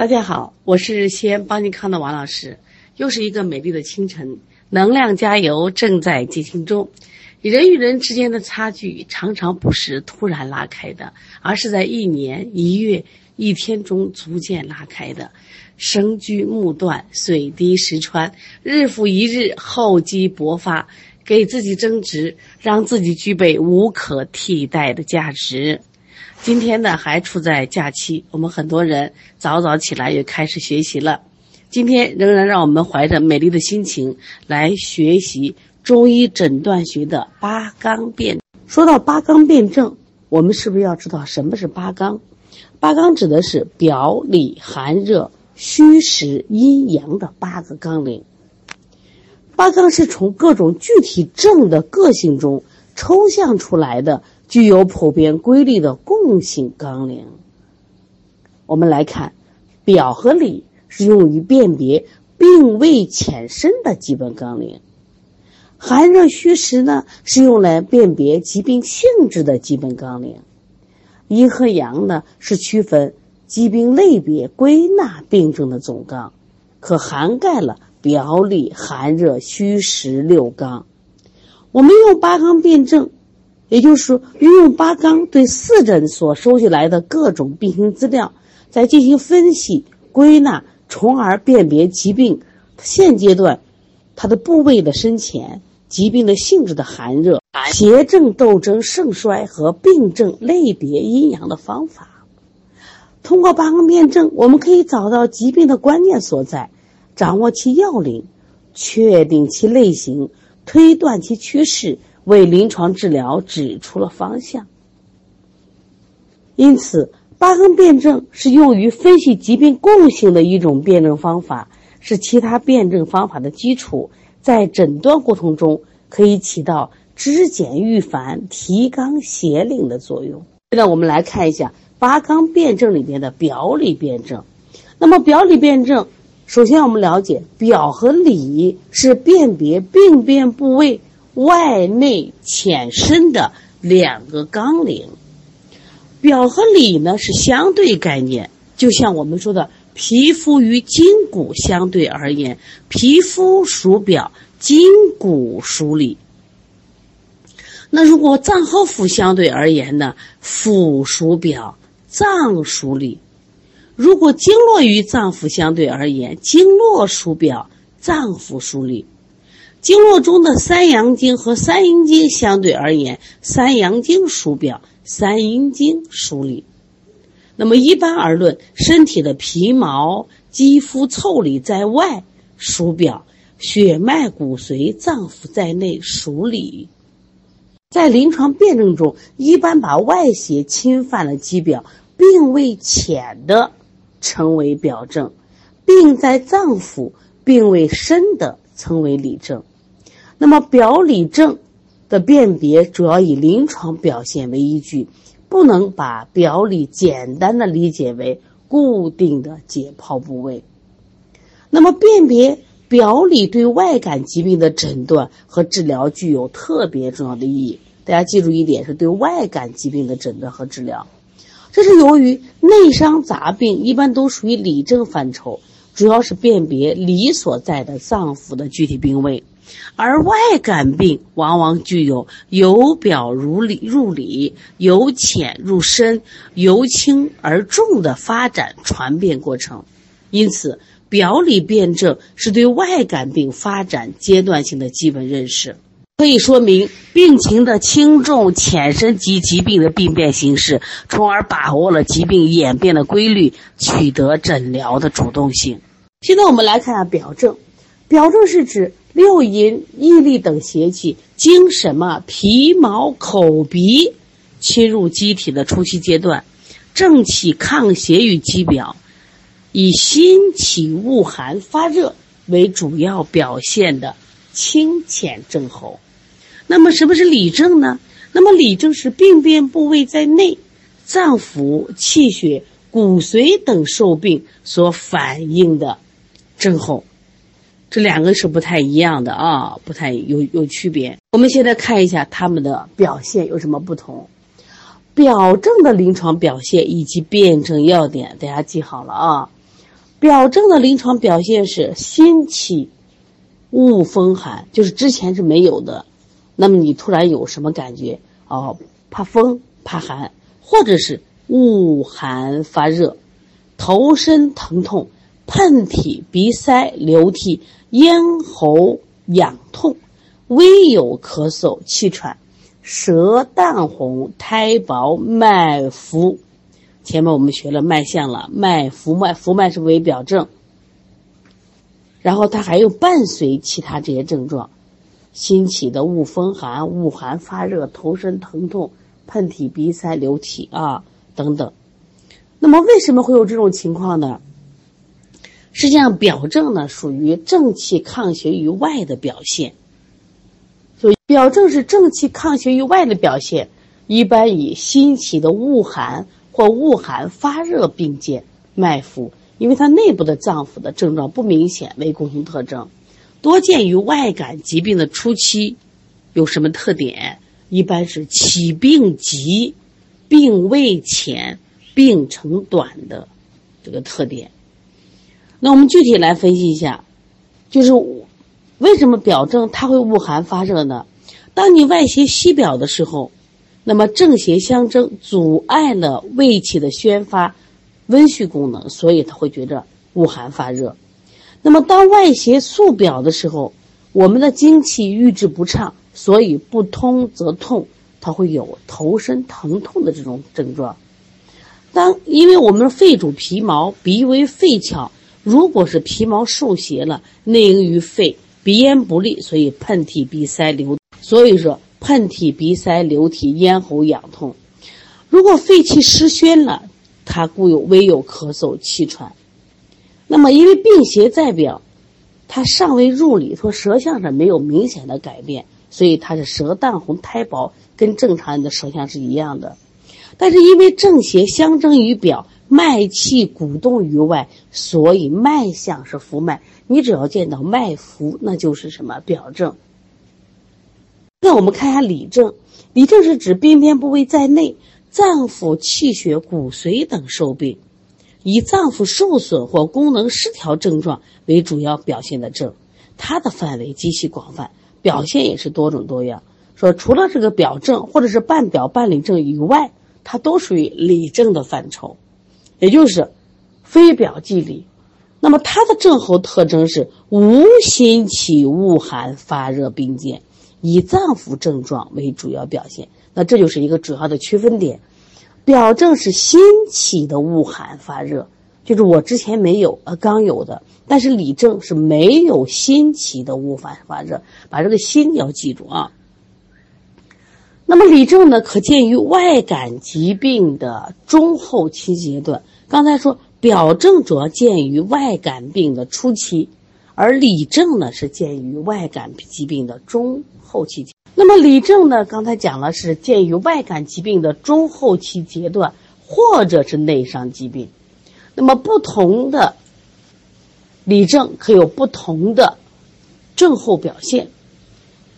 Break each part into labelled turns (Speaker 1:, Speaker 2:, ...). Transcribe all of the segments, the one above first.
Speaker 1: 大家好，我是西安邦尼康的王老师。又是一个美丽的清晨，能量加油正在进行中。人与人之间的差距常常不是突然拉开的，而是在一年、一月、一天中逐渐拉开的。生居木断，水滴石穿，日复一日，厚积薄发，给自己增值，让自己具备无可替代的价值。今天呢，还处在假期，我们很多人早早起来也开始学习了。今天仍然让我们怀着美丽的心情来学习中医诊断学的八纲辩。说到八纲辩证，我们是不是要知道什么是八纲？八纲指的是表里寒热。虚实阴阳的八个纲领，八纲是从各种具体症的个性中抽象出来的，具有普遍规律的共性纲领。我们来看，表和里是用于辨别病位浅深的基本纲领，寒热虚实呢是用来辨别疾病性质的基本纲领，阴和阳呢是区分。疾病类别归纳病症的总纲，可涵盖了表里寒热虚实六纲。我们用八纲辩证，也就是说运用八纲对四诊所收集来的各种病情资料，再进行分析归纳，从而辨别疾病现阶段它的部位的深浅、疾病的性质的寒热、邪正斗争盛衰和病症类别阴阳的方法。通过八纲辩证，我们可以找到疾病的关键所在，掌握其要领，确定其类型，推断其趋势，为临床治疗指出了方向。因此，八纲辩证是用于分析疾病共性的一种辩证方法，是其他辩证方法的基础，在诊断过程中可以起到知简预繁、提纲挈领的作用。现在我们来看一下。八纲辩证里面的表里辩证，那么表里辩证，首先我们了解表和里是辨别病变部位外内浅深的两个纲领。表和里呢是相对概念，就像我们说的皮肤与筋骨相对而言，皮肤属表，筋骨属里。那如果脏和腑相对而言呢，腑属表。脏属里，如果经络与脏腑相对而言，经络属表，脏腑属里。经络中的三阳经和三阴经相对而言，三阳经属表，三阴经属里。那么一般而论，身体的皮毛、肌肤、腠理在外属表，血脉、骨髓、脏腑在内属里。在临床辩证中，一般把外邪侵犯了肌表。病位浅的称为表症，病在脏腑；病位深的称为里症。那么表里症的辨别主要以临床表现为依据，不能把表里简单的理解为固定的解剖部位。那么辨别表里对外感疾病的诊断和治疗具有特别重要的意义。大家记住一点，是对外感疾病的诊断和治疗。这是由于内伤杂病一般都属于里症范畴，主要是辨别里所在的脏腑的具体病位，而外感病往往具有由表入里、入里，由浅入深，由轻而重的发展传变过程。因此，表里辩证是对外感病发展阶段性的基本认识。可以说明病情的轻重、浅深及疾病的病变形式，从而把握了疾病演变的规律，取得诊疗的主动性。现在我们来看下表症，表症是指六淫、疫力等邪气经什么皮毛、口鼻侵入机体的初期阶段，正气抗邪于肌表，以心起恶寒发热为主要表现的清浅症候。那么什么是里症呢？那么里症是病变部位在内，脏腑、气血、骨髓等受病所反映的症候，这两个是不太一样的啊，不太有有区别。我们现在看一下它们的表现有什么不同，表症的临床表现以及辩证要点，大家记好了啊。表症的临床表现是心起恶风寒，就是之前是没有的。那么你突然有什么感觉？哦，怕风怕寒，或者是恶寒发热，头身疼痛，喷嚏、鼻塞、流涕，咽喉痒痛，微有咳嗽、气喘，舌淡红，苔薄，脉浮。前面我们学了脉象了，脉浮脉，浮脉是为表症。然后它还有伴随其他这些症状。心起的恶风寒、恶寒发热、头身疼痛、喷嚏、鼻塞、流涕啊等等。那么为什么会有这种情况呢？实际上，表症呢属于正气抗邪于外的表现。所以，表症是正气抗邪于外的表现，一般以心起的恶寒或恶寒发热并见，脉浮，因为它内部的脏腑的症状不明显为共同特征。多见于外感疾病的初期，有什么特点？一般是起病急，病未浅，病程短的这个特点。那我们具体来分析一下，就是为什么表症它会恶寒发热呢？当你外邪袭表的时候，那么正邪相争，阻碍了胃气的宣发、温煦功能，所以他会觉着恶寒发热。那么，当外邪宿表的时候，我们的精气郁滞不畅，所以不通则痛，它会有头身疼痛的这种症状。当因为我们肺主皮毛，鼻为肺窍，如果是皮毛受邪了，内应于肺，鼻咽不利，所以喷嚏、鼻塞、流，所以说喷嚏、鼻塞、流涕、咽喉痒痛。如果肺气失宣了，它故有微有咳嗽、气喘。那么，因为病邪在表，它尚未入里，说舌象上没有明显的改变，所以它是舌淡红、苔薄，跟正常人的舌象是一样的。但是因为正邪相争于表，脉气鼓动于外，所以脉象是浮脉。你只要见到脉浮，那就是什么表症。那我们看一下里症，里症是指边边部位在内，脏腑、气血、骨髓等受病。以脏腑受损或功能失调症状为主要表现的症，它的范围极其广泛，表现也是多种多样。说除了这个表症或者是半表半里症以外，它都属于里症的范畴，也就是非表即里。那么它的症候特征是无心起恶寒发热并见，以脏腑症状为主要表现。那这就是一个主要的区分点。表症是心起的恶寒发热，就是我之前没有，呃，刚有的。但是里症是没有心起的恶寒发热，把这个心要记住啊。那么里症呢，可见于外感疾病的中后期阶段。刚才说表症主要见于外感病的初期，而里症呢是见于外感疾病的中后期。那么里症呢？刚才讲了是见于外感疾病的中后期阶段，或者是内伤疾病。那么不同的里症可有不同的症候表现，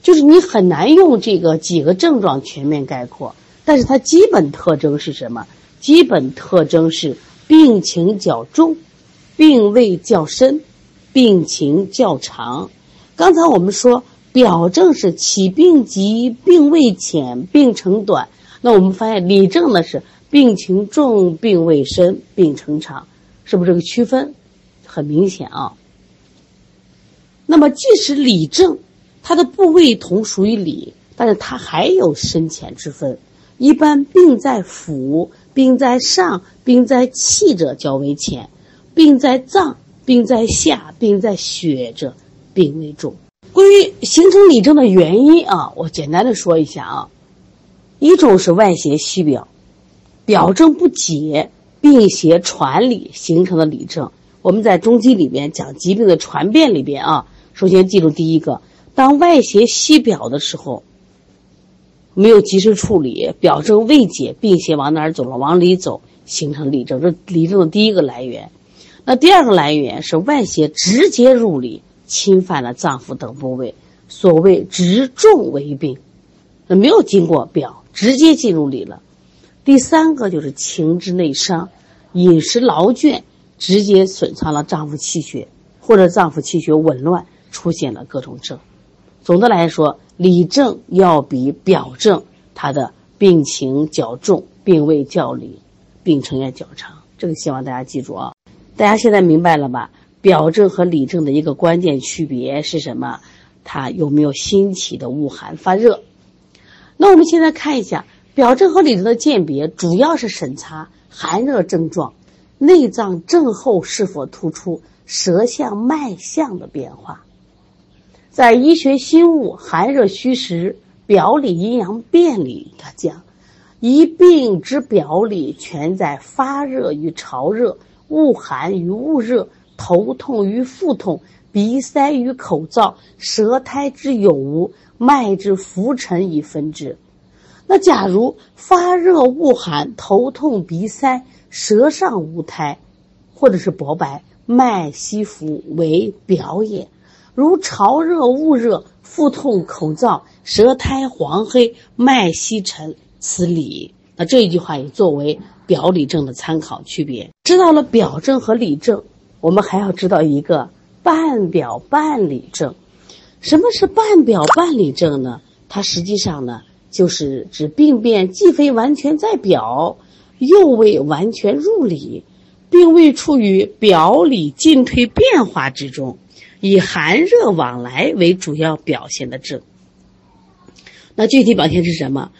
Speaker 1: 就是你很难用这个几个症状全面概括。但是它基本特征是什么？基本特征是病情较重，病位较深，病情较长。刚才我们说。表症是起病急，病未浅，病程短。那我们发现里症呢是病情重，病未深，病程长，是不是这个区分很明显啊？那么即使里症，它的部位同属于里，但是它还有深浅之分。一般病在腑、病在上、病在气者较为浅；病在脏、病在下、病在血者病为重。关于形成里症的原因啊，我简单的说一下啊。一种是外邪袭表，表症不解，病邪传里形成的里症。我们在中医里边讲疾病的传变里边啊，首先记住第一个，当外邪袭表的时候，没有及时处理，表症未解，病邪往哪儿走了？往里走，形成里症，这里症的第一个来源。那第二个来源是外邪直接入里。侵犯了脏腑等部位，所谓直重为病，那没有经过表，直接进入里了。第三个就是情志内伤，饮食劳倦，直接损伤了脏腑气血，或者脏腑气血紊乱，出现了各种症。总的来说，里症要比表症它的病情较重，病位较里，病程也较长。这个希望大家记住啊！大家现在明白了吧？表症和里症的一个关键区别是什么？它有没有新起的恶寒发热？那我们现在看一下表症和里症的鉴别，主要是审查寒热症状、内脏症候是否突出、舌象脉象的变化。在医学新物《寒热虚实表里阴阳辨》里，他讲。一病之表里，全在发热与潮热、恶寒与恶热、头痛与腹痛、鼻塞与口燥、舌苔之有无、脉之浮沉以分之。那假如发热、恶寒、头痛、鼻塞、舌上无苔，或者是薄白，脉稀浮为表也；如潮热、恶热、腹痛、口燥、舌苔黄黑、脉稀沉。此理，那这一句话也作为表里症的参考区别。知道了表症和里症，我们还要知道一个半表半里症。什么是半表半里症呢？它实际上呢，就是指病变既非完全在表，又未完全入里，并未处于表里进退变化之中，以寒热往来为主要表现的症。那具体表现是什么？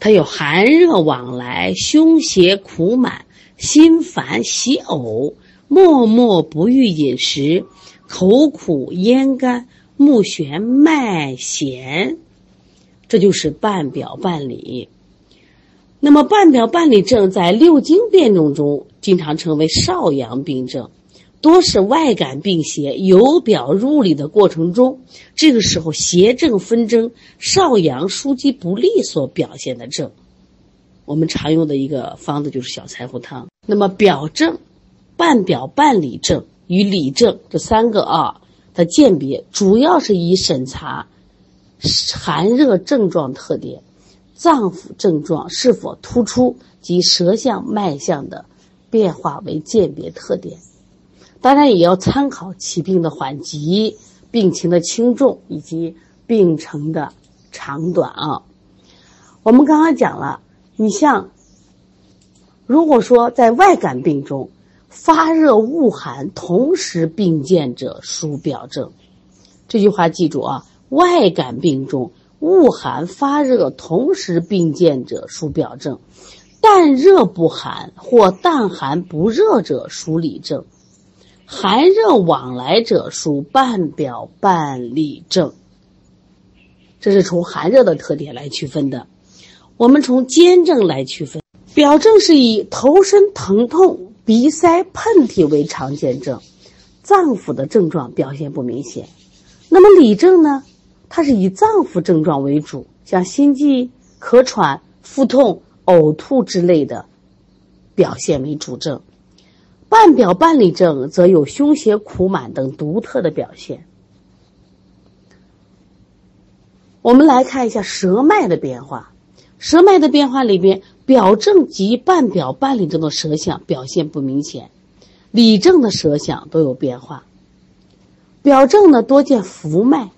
Speaker 1: 它有寒热往来、胸胁苦满、心烦喜呕、默默不欲饮食、口苦咽干、目眩脉弦，这就是半表半里。那么半表半里症在六经辩证中经常称为少阳病症。多是外感病邪由表入里的过程中，这个时候邪正纷争、少阳枢机不利所表现的症。我们常用的一个方子就是小柴胡汤。那么表症、半表半里症与里症这三个啊的鉴别，主要是以审查寒热症状特点、脏腑症状是否突出及舌象脉象的变化为鉴别特点。当然也要参考疾病的缓急、病情的轻重以及病程的长短啊。我们刚刚讲了，你像，如果说在外感病中，发热恶寒同时并见者属表症。这句话记住啊，外感病中恶寒发热同时并见者属表症，但热不寒或但寒不热者属里症。寒热往来者属半表半里症，这是从寒热的特点来区分的。我们从兼症来区分，表症是以头身疼痛、鼻塞、喷嚏为常见症，脏腑的症状表现不明显。那么里症呢？它是以脏腑症状为主，像心悸、咳喘、腹痛、呕吐之类的表现为主症。半表半里症则有胸胁苦满等独特的表现。我们来看一下舌脉的变化。舌脉的变化里边，表症及半表半里症的舌象表现不明显，里症的舌象都有变化。表症呢多见浮脉，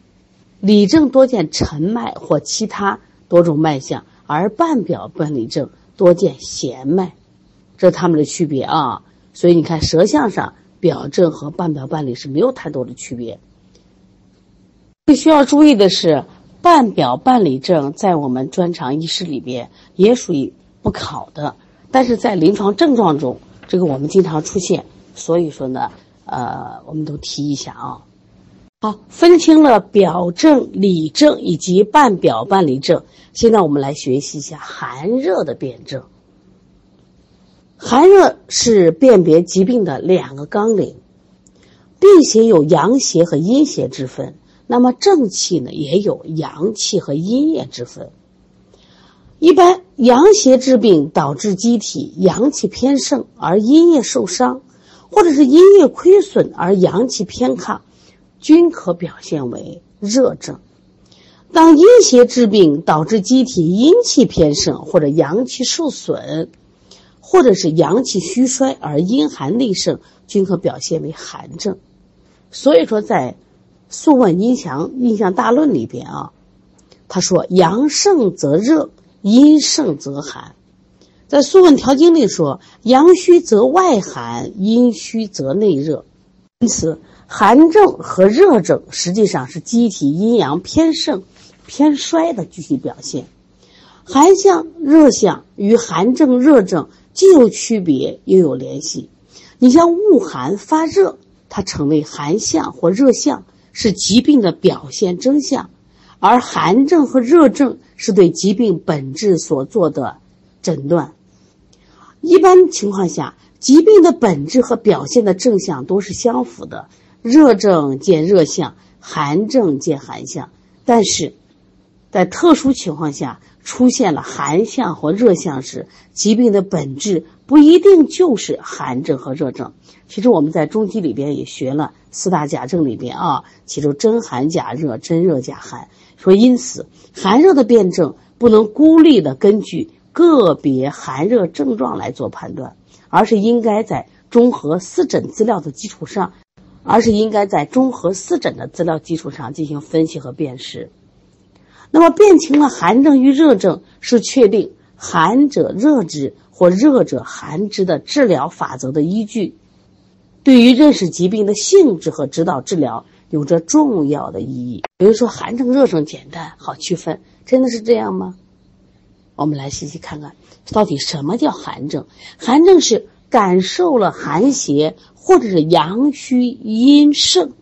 Speaker 1: 里症多见沉脉或其他多种脉象，而半表半里症多见弦脉，这是它们的区别啊。所以你看，舌象上表症和半表半里是没有太多的区别。需要注意的是，半表半里症在我们专长医师里边也属于不考的，但是在临床症状中，这个我们经常出现。所以说呢，呃，我们都提一下啊。好，分清了表症、里症以及半表半里症，现在我们来学习一下寒热的辨证。寒热是辨别疾病的两个纲领，病邪有阳邪和阴邪之分，那么正气呢也有阳气和阴液之分。一般阳邪之病导致机体阳气偏盛而阴液受伤，或者是阴液亏损而阳气偏亢，均可表现为热症。当阴邪治病导致机体阴气偏盛或者阳气受损。或者是阳气虚衰而阴寒内盛，均可表现为寒症。所以说，在《素问·阴阳印象大论》里边啊，他说：“阳盛则热，阴盛则寒。”在《素问·调经》里说：“阳虚则外寒，阴虚则内热。”因此，寒症和热症实际上是机体阴阳偏盛、偏衰的具体表现。寒象、热象与寒症、热症既有区别又有联系。你像恶寒发热，它成为寒象或热象，是疾病的表现征象；而寒症和热症是对疾病本质所做的诊断。一般情况下，疾病的本质和表现的症象都是相符的，热症见热象，寒症见寒象。但是，在特殊情况下，出现了寒象或热象时，疾病的本质不一定就是寒症和热症。其实我们在中医里边也学了四大假症里边啊，其中真寒假热，真热假寒。说因此，寒热的辩证不能孤立的根据个别寒热症状来做判断，而是应该在综合四诊资料的基础上，而是应该在综合四诊的资料基础上进行分析和辨识。那么辨清了寒症与热症，是确定寒者热之或热者寒之的治疗法则的依据，对于认识疾病的性质和指导治疗有着重要的意义。比如说寒症、热症简单好区分，真的是这样吗？我们来细细看看，到底什么叫寒症？寒症是感受了寒邪或者是阳虚阴盛。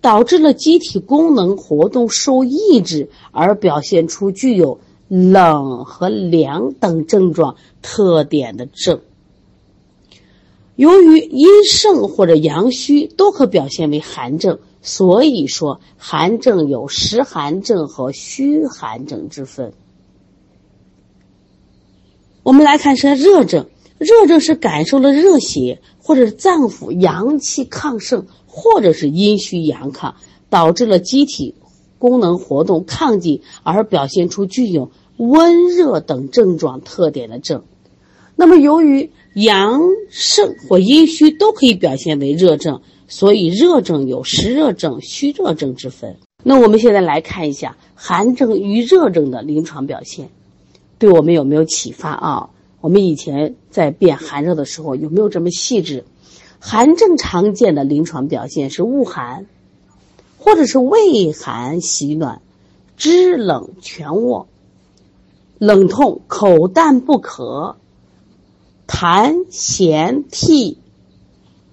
Speaker 1: 导致了机体功能活动受抑制，而表现出具有冷和凉等症状特点的症。由于阴盛或者阳虚都可表现为寒症，所以说寒症有实寒症和虚寒症之分。我们来看是热症，热症是感受了热邪或者是脏腑阳气亢盛。或者是阴虚阳亢，导致了机体功能活动亢进，而表现出具有温热等症状特点的症。那么，由于阳盛或阴虚都可以表现为热症，所以热症有实热症、虚热症之分。那我们现在来看一下寒症与热症的临床表现，对我们有没有启发啊？我们以前在辨寒热的时候有没有这么细致？寒症常见的临床表现是恶寒，或者是畏寒喜暖，肢冷全卧，冷痛口淡不渴，痰涎涕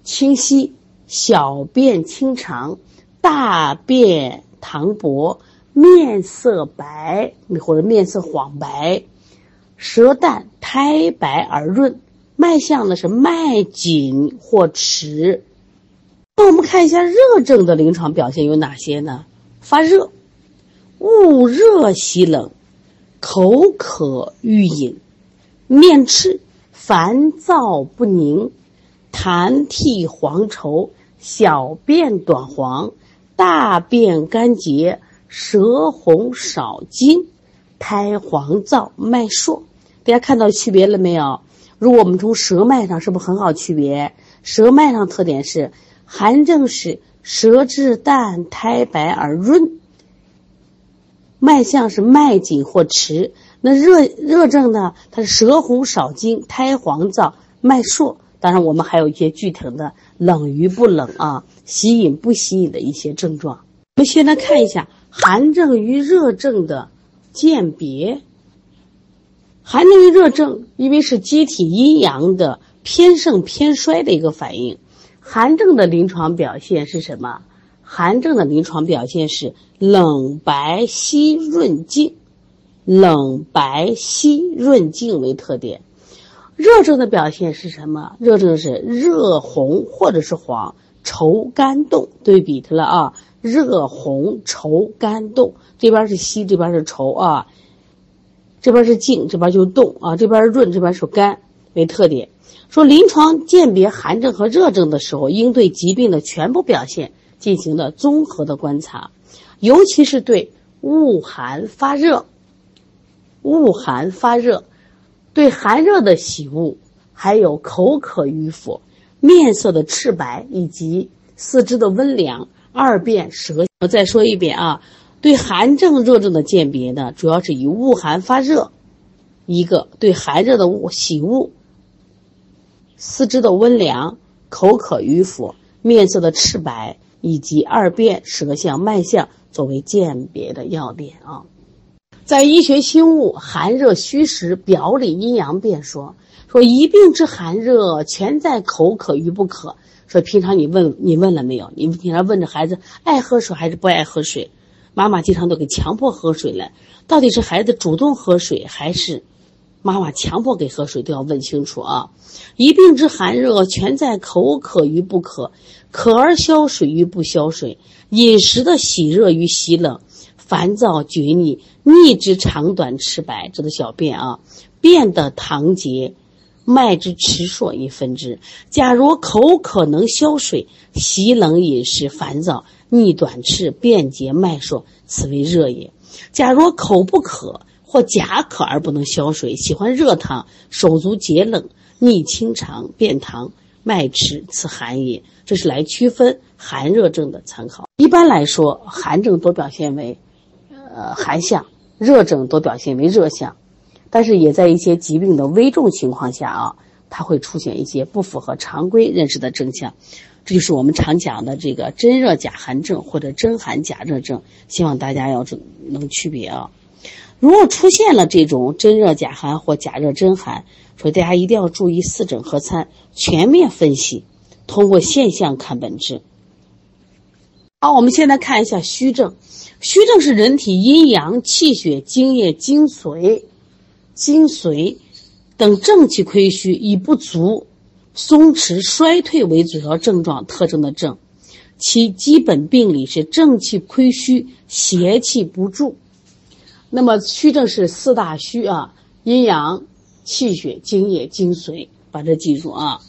Speaker 1: 清晰，小便清长，大便溏薄，面色白或者面色黄白，舌淡苔白而润。脉象呢是脉紧或迟。那我们看一下热症的临床表现有哪些呢？发热，恶热喜冷，口渴欲饮，面赤，烦躁不宁，痰涕黄稠，小便短黄，大便干结，舌红少津，苔黄燥，脉数。大家看到区别了没有？如果我们从舌脉上，是不是很好区别？舌脉上特点是寒症是舌质淡苔白而润，脉象是脉紧或迟。那热热症呢？它是舌红少津，苔黄燥，脉数。当然，我们还有一些具体的冷与不冷啊，吸引不吸引的一些症状。我们先来看一下寒症与热症的鉴别。寒症与热症，因为是机体阴阳的偏盛偏衰的一个反应。寒症的临床表现是什么？寒症的临床表现是冷白稀润静，冷白稀润静为特点。热症的表现是什么？热症是热红或者是黄，稠干动。对比它了啊，热红稠干动，这边是稀，这边是稠啊。这边是静，这边就动啊；这边是润，这边是干，为特点。说临床鉴别寒症和热症的时候，应对疾病的全部表现进行了综合的观察，尤其是对恶寒发热、恶寒发热、对寒热的喜恶、还有口渴与否、面色的赤白以及四肢的温凉、二便舌。我再说一遍啊，对寒症、热症的鉴别呢，主要是以恶寒发热，一个对寒热的恶喜恶、四肢的温凉、口渴与否、面色的赤白以及二便舌象、脉象作为鉴别的要点啊。在医学心物寒热虚实表里阴阳辩说。说一病之寒热，全在口渴与不渴。说平常你问你问了没有？你平常问着孩子爱喝水还是不爱喝水？妈妈经常都给强迫喝水了，到底是孩子主动喝水，还是妈妈强迫给喝水？都要问清楚啊！一病之寒热，全在口渴与不渴，渴而消水与不消水，饮食的喜热与喜冷，烦躁厥逆，逆之长短赤白，这都小便啊，便的溏结。脉之迟数以分之。假如口渴能消水，喜冷饮食烦躁，逆短赤，便结脉数，此为热也。假如口不渴或假渴而不能消水，喜欢热汤，手足结冷，逆清肠，便溏，脉迟，此寒也。这是来区分寒热症的参考。一般来说，寒症多表现为，呃寒象，热症多表现为热象。但是也在一些疾病的危重情况下啊，它会出现一些不符合常规认识的症象，这就是我们常讲的这个真热假寒症或者真寒假热症。希望大家要能区别啊。如果出现了这种真热假寒或假热真寒，所以大家一定要注意四诊合参，全面分析，通过现象看本质。好，我们现在看一下虚症。虚症是人体阴阳气血精液精髓。精髓等正气亏虚，以不足、松弛、衰退为主要症状特征的症，其基本病理是正气亏虚、邪气不助。那么虚症是四大虚啊：阴阳、气血、精液、精髓，把这记住啊。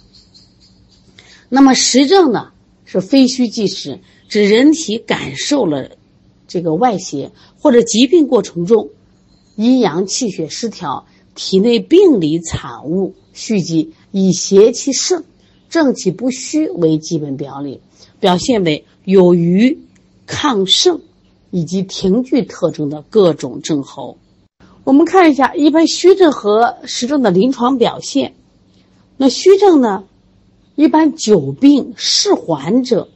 Speaker 1: 那么实症呢，是非虚即实，指人体感受了这个外邪或者疾病过程中。阴阳气血失调，体内病理产物蓄积，以邪气盛、正气不虚为基本表里，表现为有余、亢盛以及停聚特征的各种症候。我们看一下一般虚症和实症的临床表现。那虚症呢，一般久病嗜缓者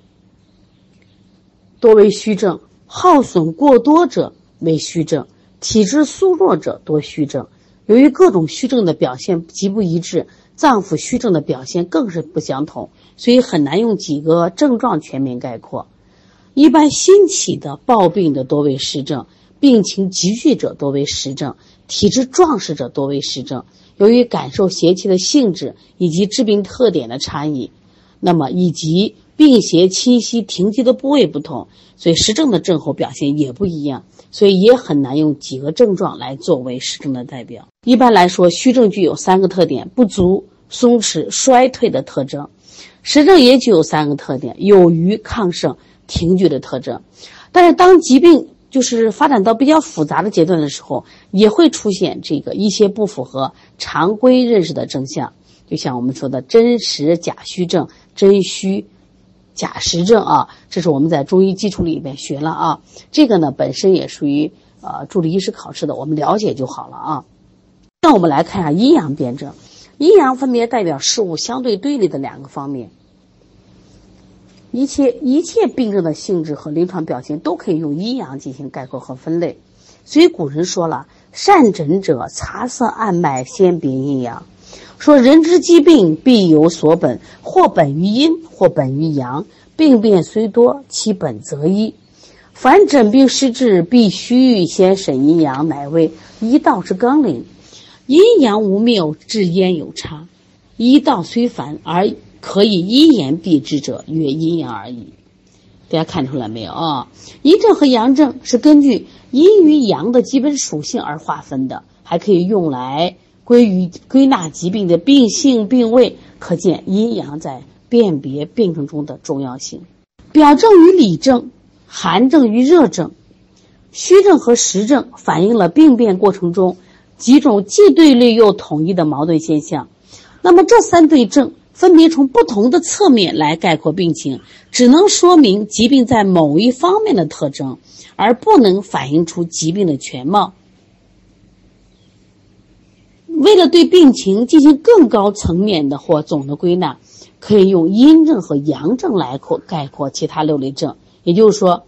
Speaker 1: 多为虚症，耗损过多者为虚症。体质虚弱者多虚症，由于各种虚症的表现极不一致，脏腑虚症的表现更是不相同，所以很难用几个症状全面概括。一般新起的暴病的多为实症，病情急剧者多为实症，体质壮实者多为实症。由于感受邪气的性质以及致病特点的差异，那么以及病邪侵袭停机的部位不同，所以实症的症候表现也不一样。所以也很难用几个症状来作为实症的代表。一般来说，虚症具有三个特点：不足、松弛、衰退的特征；实症也具有三个特点：有余、亢盛、停聚的特征。但是，当疾病就是发展到比较复杂的阶段的时候，也会出现这个一些不符合常规认识的症象，就像我们说的真实假虚症、真虚。假实症啊，这是我们在中医基础里面学了啊。这个呢，本身也属于呃助理医师考试的，我们了解就好了啊。那我们来看一下阴阳辩证，阴阳分别代表事物相对对立的两个方面。一切一切病症的性质和临床表现都可以用阴阳进行概括和分类。所以古人说了：“善诊者，察色按脉，先别阴阳。”说人之疾病必有所本，或本于阴，或本于阳。病变虽多，其本则一。凡诊病施治，必须先审阴阳，乃为医道之纲领。阴阳无谬，治焉有差。医道虽繁，而可以一言蔽之者，曰阴阳而已。大家看出来没有啊？阴症和阳症是根据阴与阳的基本属性而划分的，还可以用来。归于归纳疾病的病性病位，可见阴阳在辨别病症中的重要性。表症与里症，寒症与热症，虚症和实症，反映了病变过程中几种既对立又统一的矛盾现象。那么这三对症分别从不同的侧面来概括病情，只能说明疾病在某一方面的特征，而不能反映出疾病的全貌。为了对病情进行更高层面的或总的归纳，可以用阴症和阳症来括概括其他六类症。也就是说，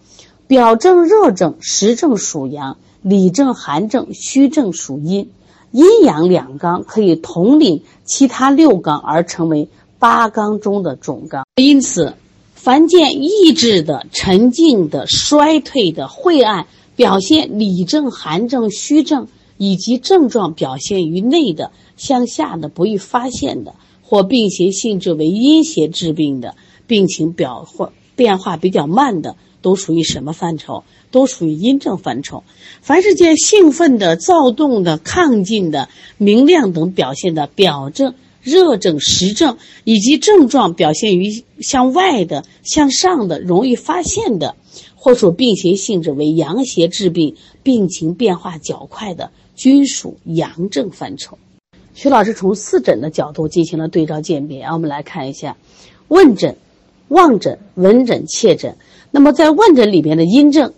Speaker 1: 表症热症、实症属阳，里症寒症、虚症属阴。阴阳两纲可以统领其他六纲，而成为八纲中的总纲。因此，凡见意志的、沉静的、衰退的、晦暗，表现里症、寒症、虚症。以及症状表现于内的、向下的、不易发现的，或病邪性质为阴邪致病的，病情表或变化比较慢的，都属于什么范畴？都属于阴症范畴。凡是见兴奋的、躁动的、亢进的、明亮等表现的表症、热症、实症，以及症状表现于向外的、向上的、容易发现的，或属病邪性质为阳邪致病、病情变化较快的。均属阳症范畴。徐老师从四诊的角度进行了对照鉴别，我们来看一下问诊、望诊、闻诊、切诊。那么在问诊里边的阴症，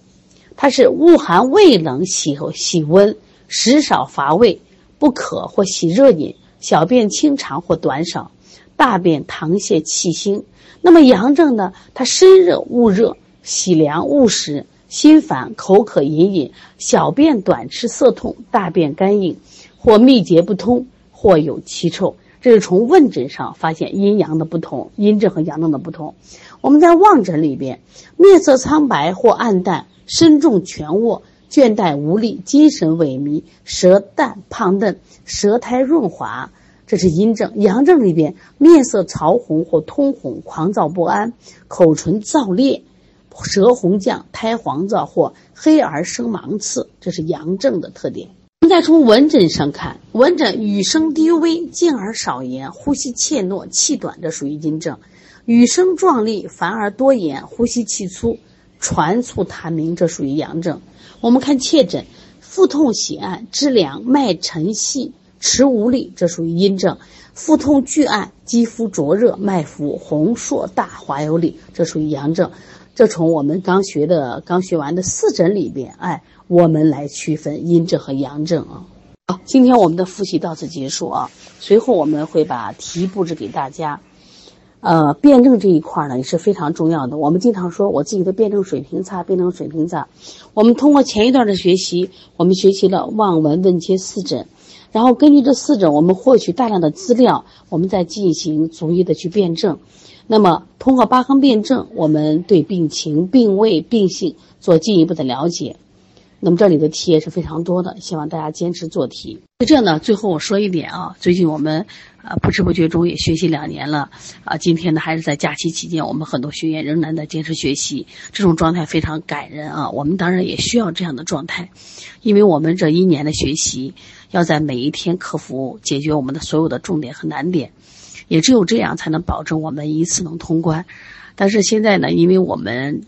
Speaker 1: 它是恶寒畏冷、喜喜温、食少乏味、不渴或喜热饮、小便清长或短少、大便溏泻气腥。那么阳症呢？它身热恶热、喜凉恶食。心烦、口渴、隐隐、小便短赤、色痛、大便干硬，或秘结不通，或有奇臭。这是从问诊上发现阴阳的不同，阴症和阳症的不同。我们在望诊里边，面色苍白或暗淡，身重蜷卧，倦怠无力，精神萎靡，舌淡胖嫩，舌苔润滑，这是阴症。阳症里边，面色潮红或通红，狂躁不安，口唇燥裂。舌红绛、苔黄燥或黑而生芒刺，这是阳症的特点。我们再从闻诊上看，闻诊语声低微、静而少言、呼吸怯懦、气短，这属于阴症；语声壮丽、烦而多言、呼吸气粗、喘促痰鸣，这属于阳症。我们看切诊，腹痛喜按、肢凉、脉沉细、持无力，这属于阴症；腹痛剧按、肌肤灼热、脉浮红硕大、滑有力，这属于阳症。这从我们刚学的、刚学完的四诊里边，哎，我们来区分阴症和阳症啊。好，今天我们的复习到此结束啊。随后我们会把题布置给大家。呃，辩证这一块呢也是非常重要的。我们经常说我自己的辩证水平差，辩证水平差。我们通过前一段的学习，我们学习了望闻问切四诊，然后根据这四诊，我们获取大量的资料，我们再进行逐一的去辩证。那么，通过八纲辩证，我们对病情、病位、病性做进一步的了解。那么这里的题也是非常多的，希望大家坚持做题。在这呢，最后我说一点啊，最近我们啊不知不觉中也学习两年了啊，今天呢还是在假期期间，我们很多学员仍然在坚持学习，这种状态非常感人啊。我们当然也需要这样的状态，因为我们这一年的学习，要在每一天克服、解决我们的所有的重点和难点。也只有这样才能保证我们一次能通关。但是现在呢，因为我们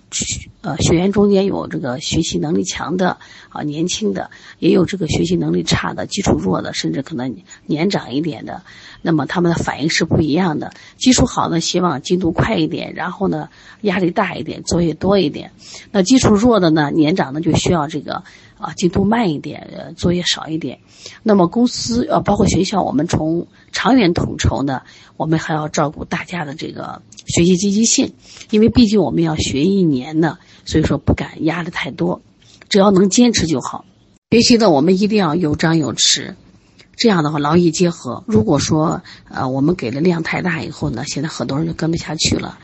Speaker 1: 呃学员中间有这个学习能力强的啊年轻的，也有这个学习能力差的、基础弱的，甚至可能年长一点的，那么他们的反应是不一样的。基础好呢，希望进度快一点，然后呢压力大一点，作业多一点。那基础弱的呢，年长的就需要这个。啊，进度慢一点，呃，作业少一点。那么公司呃，包括学校，我们从长远统筹呢，我们还要照顾大家的这个学习积极性，因为毕竟我们要学一年呢，所以说不敢压的太多，只要能坚持就好。学习呢我们一定要有张有弛，这样的话劳逸结合。如果说呃我们给的量太大以后呢，现在很多人就跟不下去了。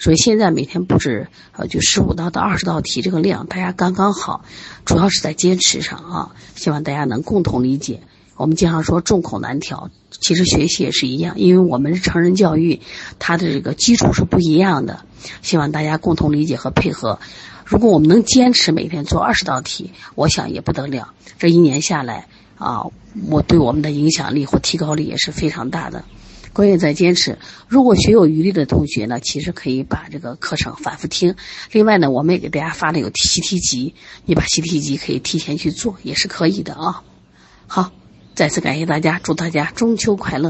Speaker 1: 所以现在每天布置呃就十五道到二十道题这个量，大家刚刚好，主要是在坚持上啊，希望大家能共同理解。我们经常说众口难调，其实学习也是一样，因为我们是成人教育，它的这个基础是不一样的，希望大家共同理解和配合。如果我们能坚持每天做二十道题，我想也不得了。这一年下来啊，我对我们的影响力或提高力也是非常大的。关键在坚持。如果学有余力的同学呢，其实可以把这个课程反复听。另外呢，我们也给大家发了有习题集，你把习题集可以提前去做，也是可以的啊。好，再次感谢大家，祝大家中秋快乐。